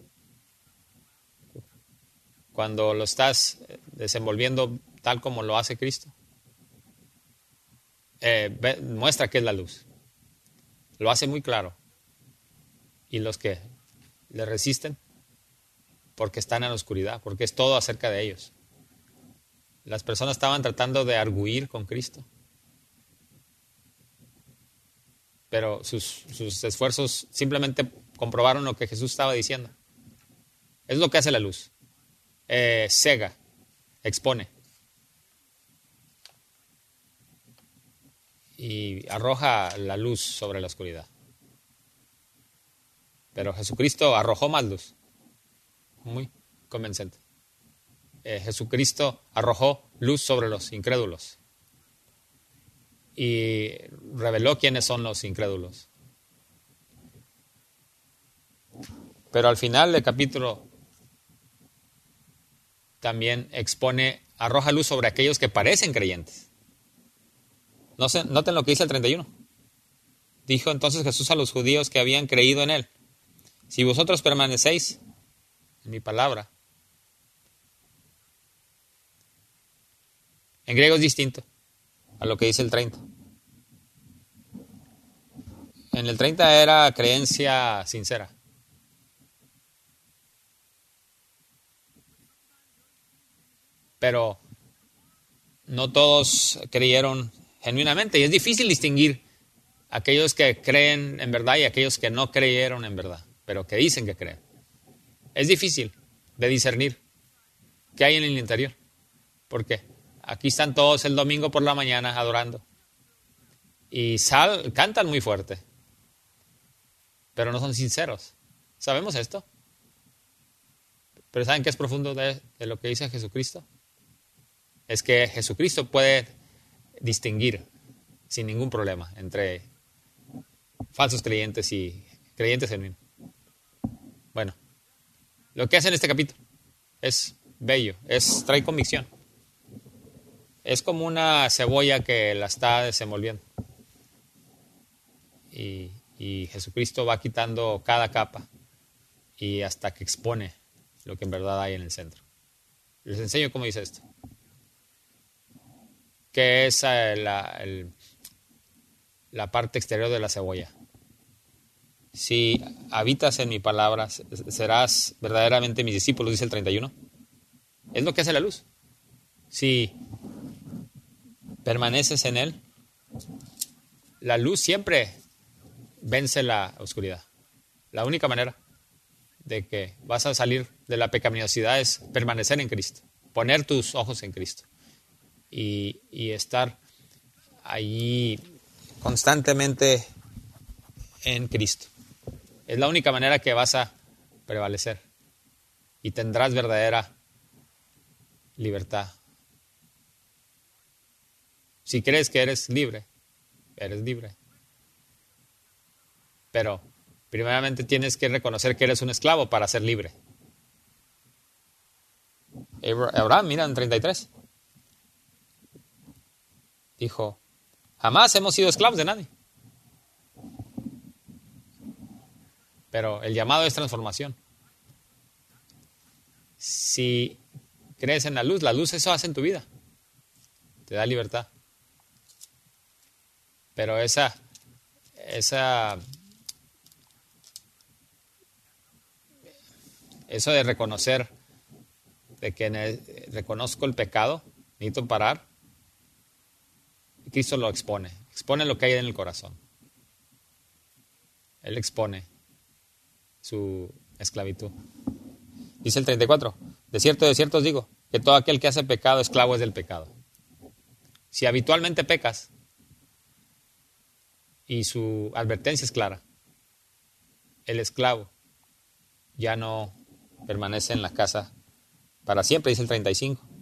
Cuando lo estás desenvolviendo tal como lo hace Cristo, eh, muestra que es la luz. Lo hace muy claro. Y los que le resisten, porque están en la oscuridad, porque es todo acerca de ellos. Las personas estaban tratando de arguir con Cristo. Pero sus, esfuerzos simplemente comprobaron lo que Jesús estaba diciendo. Es lo que hace la luz. Eh, cega, expone. Y arroja la luz sobre la oscuridad. Pero Jesucristo arrojó más luz. Muy convincente. Eh, Jesucristo arrojó luz sobre los incrédulos y reveló quiénes son los incrédulos. Pero al final del capítulo también expone, arroja luz sobre aquellos que parecen creyentes. No noten lo que dice el 31. Dijo entonces Jesús a los judíos que habían creído en él, si vosotros permanecéis en mi palabra, En griego es distinto a lo que dice el 30. En el 30 era creencia sincera. Pero no todos creyeron genuinamente y es difícil distinguir aquellos que creen en verdad y aquellos que no creyeron en verdad, pero que dicen que creen. Es difícil de discernir qué hay en el interior. ¿Por qué? Aquí están todos el domingo por la mañana adorando. Y sal, cantan muy fuerte. Pero no son sinceros. ¿Sabemos esto? Pero ¿saben qué es profundo de, de lo que dice Jesucristo? Es que Jesucristo puede distinguir sin ningún problema entre falsos creyentes y creyentes genuinos. Bueno, lo que hace en este capítulo es bello, es trae convicción. Es como una cebolla que la está desenvolviendo. Y, Jesucristo va quitando cada capa y hasta que expone lo que en verdad hay en el centro. Les enseño cómo dice esto. ¿Qué es eh, la, la parte exterior de la cebolla? Si habitas en mi palabra, serás verdaderamente mis discípulos, dice el 31. Es lo que hace la luz. Si permaneces en Él, la luz siempre vence la oscuridad. La única manera de que vas a salir de la pecaminosidad es permanecer en Cristo, poner tus ojos en Cristo y, estar allí constantemente en Cristo. Es la única manera que vas a prevalecer y tendrás verdadera libertad si crees que eres libre, eres libre. Pero primeramente tienes que reconocer que eres un esclavo para ser libre. Abraham, mira en 33. Dijo, jamás hemos sido esclavos de nadie. Pero el llamado es transformación. Si crees en la luz, la luz eso hace en tu vida. Te da libertad. Pero esa, esa, eso de reconocer, de que reconozco el pecado, necesito parar, Cristo lo expone, expone lo que hay en el corazón. Él expone su esclavitud. Dice el 34, de cierto, de cierto os digo, que todo aquel que hace pecado, esclavo es del pecado. Si habitualmente pecas, y su advertencia es clara, el esclavo ya no permanece en la casa para siempre, dice el 35.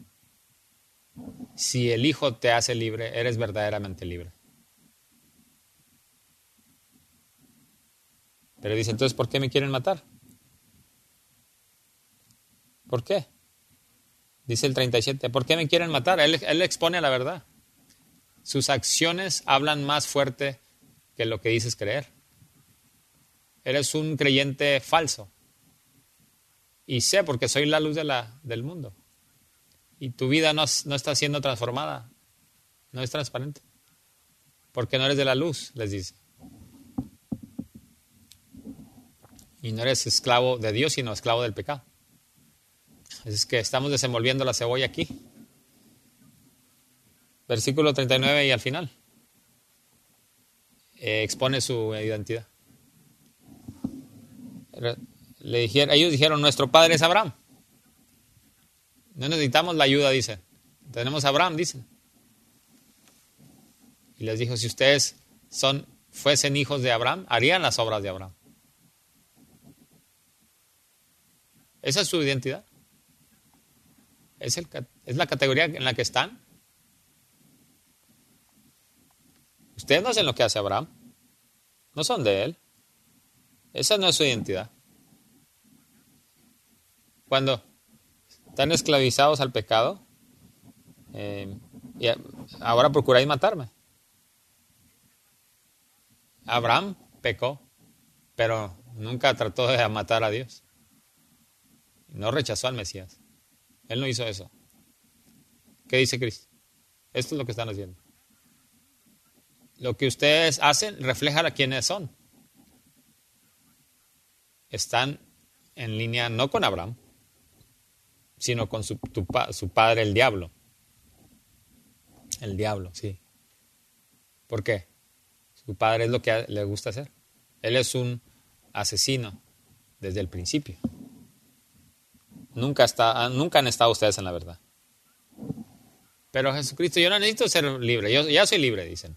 Si el Hijo te hace libre, eres verdaderamente libre. Pero dice, entonces, ¿por qué me quieren matar? ¿Por qué? Dice el 37, ¿por qué me quieren matar? Él, expone la verdad. Sus acciones hablan más fuerte que lo que dices creer. Eres un creyente falso. Y sé porque soy la luz de la, del mundo. Y tu vida no, no está siendo transformada. No es transparente. Porque no eres de la luz, les dice. Y no eres esclavo de Dios, sino esclavo del pecado. Es que estamos desenvolviendo la cebolla aquí. Versículo 39 y al final. Eh, expone su identidad. Le dijeron, ellos dijeron, nuestro padre es Abraham. No necesitamos la ayuda, dice. Tenemos a Abraham, dicen. Y les dijo, si ustedes son, fuesen hijos de Abraham, harían las obras de Abraham. Esa es su identidad. Es, es la categoría en la que están. Ustedes no hacen lo que hace Abraham. No son de él. Esa no es su identidad. Cuando están esclavizados al pecado, eh, y ahora procuráis matarme. Abraham pecó, pero nunca trató de matar a Dios. No rechazó al Mesías. Él no hizo eso. ¿Qué dice Cristo? Esto es lo que están haciendo. Lo que ustedes hacen refleja a quienes son. Están en línea no con Abraham, sino con su, su padre, el diablo. El diablo, sí. ¿Por qué? Su padre es lo que le gusta hacer. Él es un asesino desde el principio. Nunca, está, nunca han estado ustedes en la verdad. Pero Jesucristo, yo no necesito ser libre, yo ya soy libre, dicen.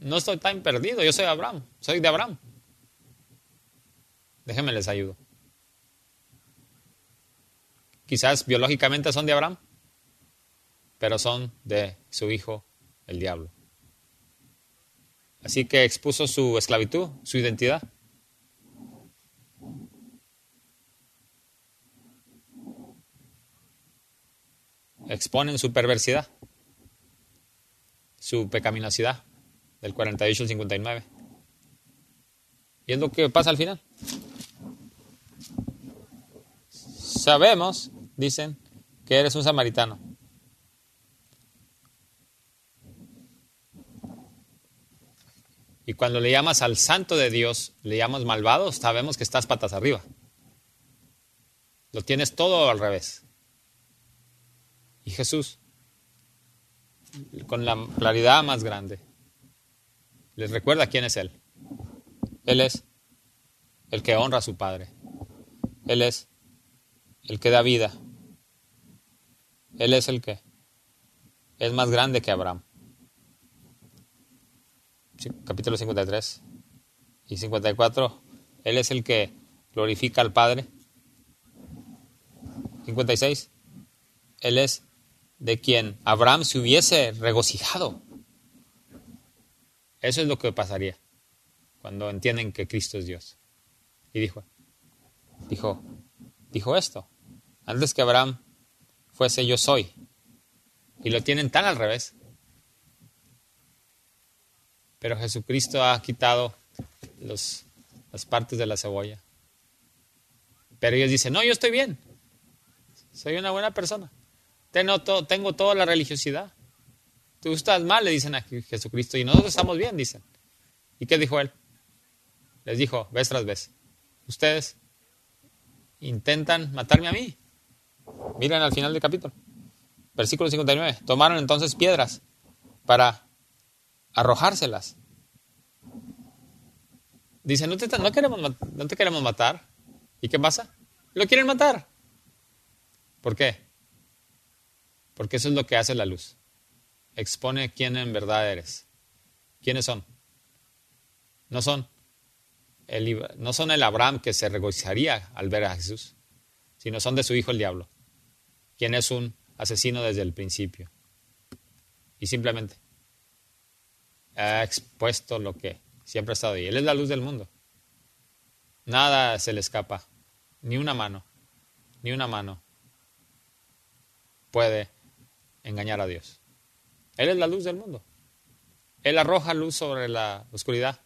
No estoy tan perdido, yo soy Abraham, soy de Abraham. Déjenme les ayudo. Quizás biológicamente son de Abraham, pero son de su hijo, el diablo. Así que expuso su esclavitud, su identidad. Exponen su perversidad, su pecaminosidad del 48 al 59. Y es lo que pasa al final. Sabemos, dicen, que eres un samaritano. Y cuando le llamas al santo de Dios, le llamas malvado, sabemos que estás patas arriba. Lo tienes todo al revés. Y Jesús, con la claridad más grande, les recuerda quién es Él. Él es el que honra a su Padre. Él es el que da vida. Él es el que es más grande que Abraham. Capítulo 53 y 54. Él es el que glorifica al Padre. 56. Él es de quien Abraham se hubiese regocijado. Eso es lo que pasaría cuando entienden que Cristo es Dios. Y dijo, dijo, dijo esto. Antes que Abraham fuese yo soy. Y lo tienen tan al revés. Pero Jesucristo ha quitado los, las partes de la cebolla. Pero ellos dicen, no, yo estoy bien. Soy una buena persona. Tengo, tengo toda la religiosidad. Tú estás mal, le dicen a Jesucristo, y nosotros estamos bien, dicen. ¿Y qué dijo él? Les dijo, vez tras vez, ustedes intentan matarme a mí. Miren al final del capítulo, versículo 59. Tomaron entonces piedras para arrojárselas. Dice, no te, no, queremos, no te queremos matar. ¿Y qué pasa? Lo quieren matar. ¿Por qué? Porque eso es lo que hace la luz. Expone quién en verdad eres. ¿Quiénes son? No son no son el Abraham que se regocijaría al ver a Jesús, sino son de su hijo el diablo, quien es un asesino desde el principio. Y simplemente ha expuesto lo que siempre ha estado ahí. Él es la luz del mundo. Nada se le escapa, ni una mano, ni una mano puede engañar a Dios. Él es la luz del mundo. Él arroja luz sobre la oscuridad.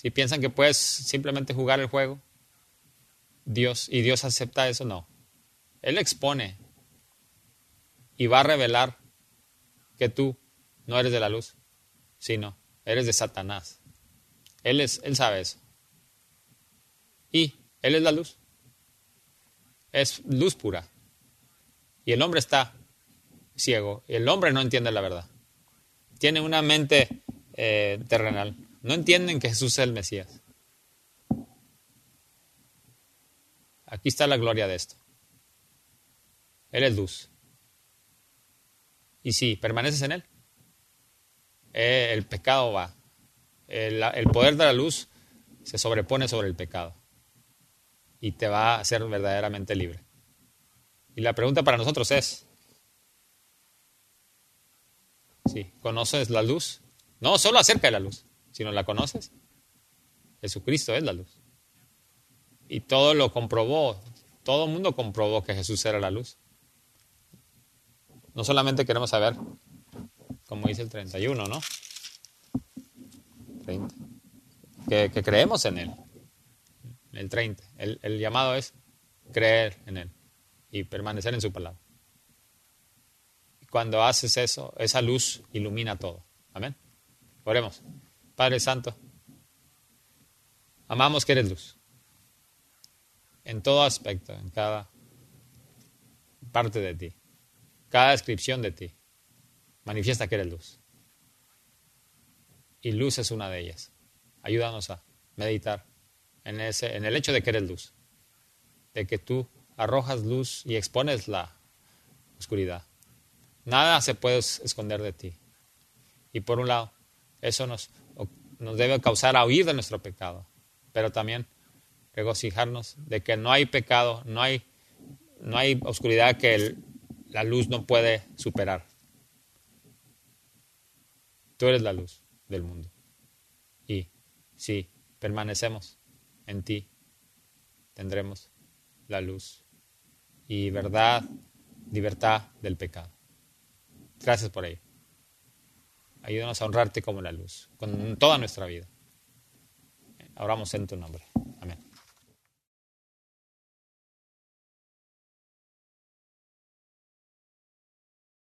Si piensan que puedes simplemente jugar el juego, Dios y Dios acepta eso, no. Él expone y va a revelar que tú no eres de la luz, sino eres de Satanás. Él, es, él sabe eso. Y Él es la luz. Es luz pura. Y el hombre está ciego. El hombre no entiende la verdad. Tiene una mente eh, terrenal. No entienden que Jesús es el Mesías. Aquí está la gloria de esto. Él es luz. Y si permaneces en Él, eh, el pecado va. El, poder de la luz se sobrepone sobre el pecado y te va a hacer verdaderamente libre. Y la pregunta para nosotros es, ¿sí, ¿conoces la luz? No solo acerca de la luz, si no la conoces, Jesucristo es la luz. Y todo lo comprobó, todo el mundo comprobó que Jesús era la luz. No solamente queremos saber, como dice el 31, ¿no? 30. Que, creemos en Él. El 30. el llamado es creer en Él y permanecer en su palabra. Cuando haces eso, esa luz ilumina todo. Amén. Oremos. Padre Santo, amamos que eres luz. En todo aspecto, en cada parte de ti, cada descripción de ti, manifiesta que eres luz. Y luz es una de ellas. Ayúdanos a meditar en, ese, en el hecho de que eres luz, de que tú arrojas luz y expones la oscuridad. Nada se puede esconder de ti. Y por un lado, eso nos nos debe causar a huir de nuestro pecado, pero también regocijarnos de que no hay pecado, no hay, no hay oscuridad que la luz no puede superar. Tú eres la luz del mundo. Y si permanecemos en ti, tendremos la luz y verdad, libertad del pecado. Gracias por ello. Ayúdanos a honrarte como la luz, con toda nuestra vida. Oramos en tu nombre.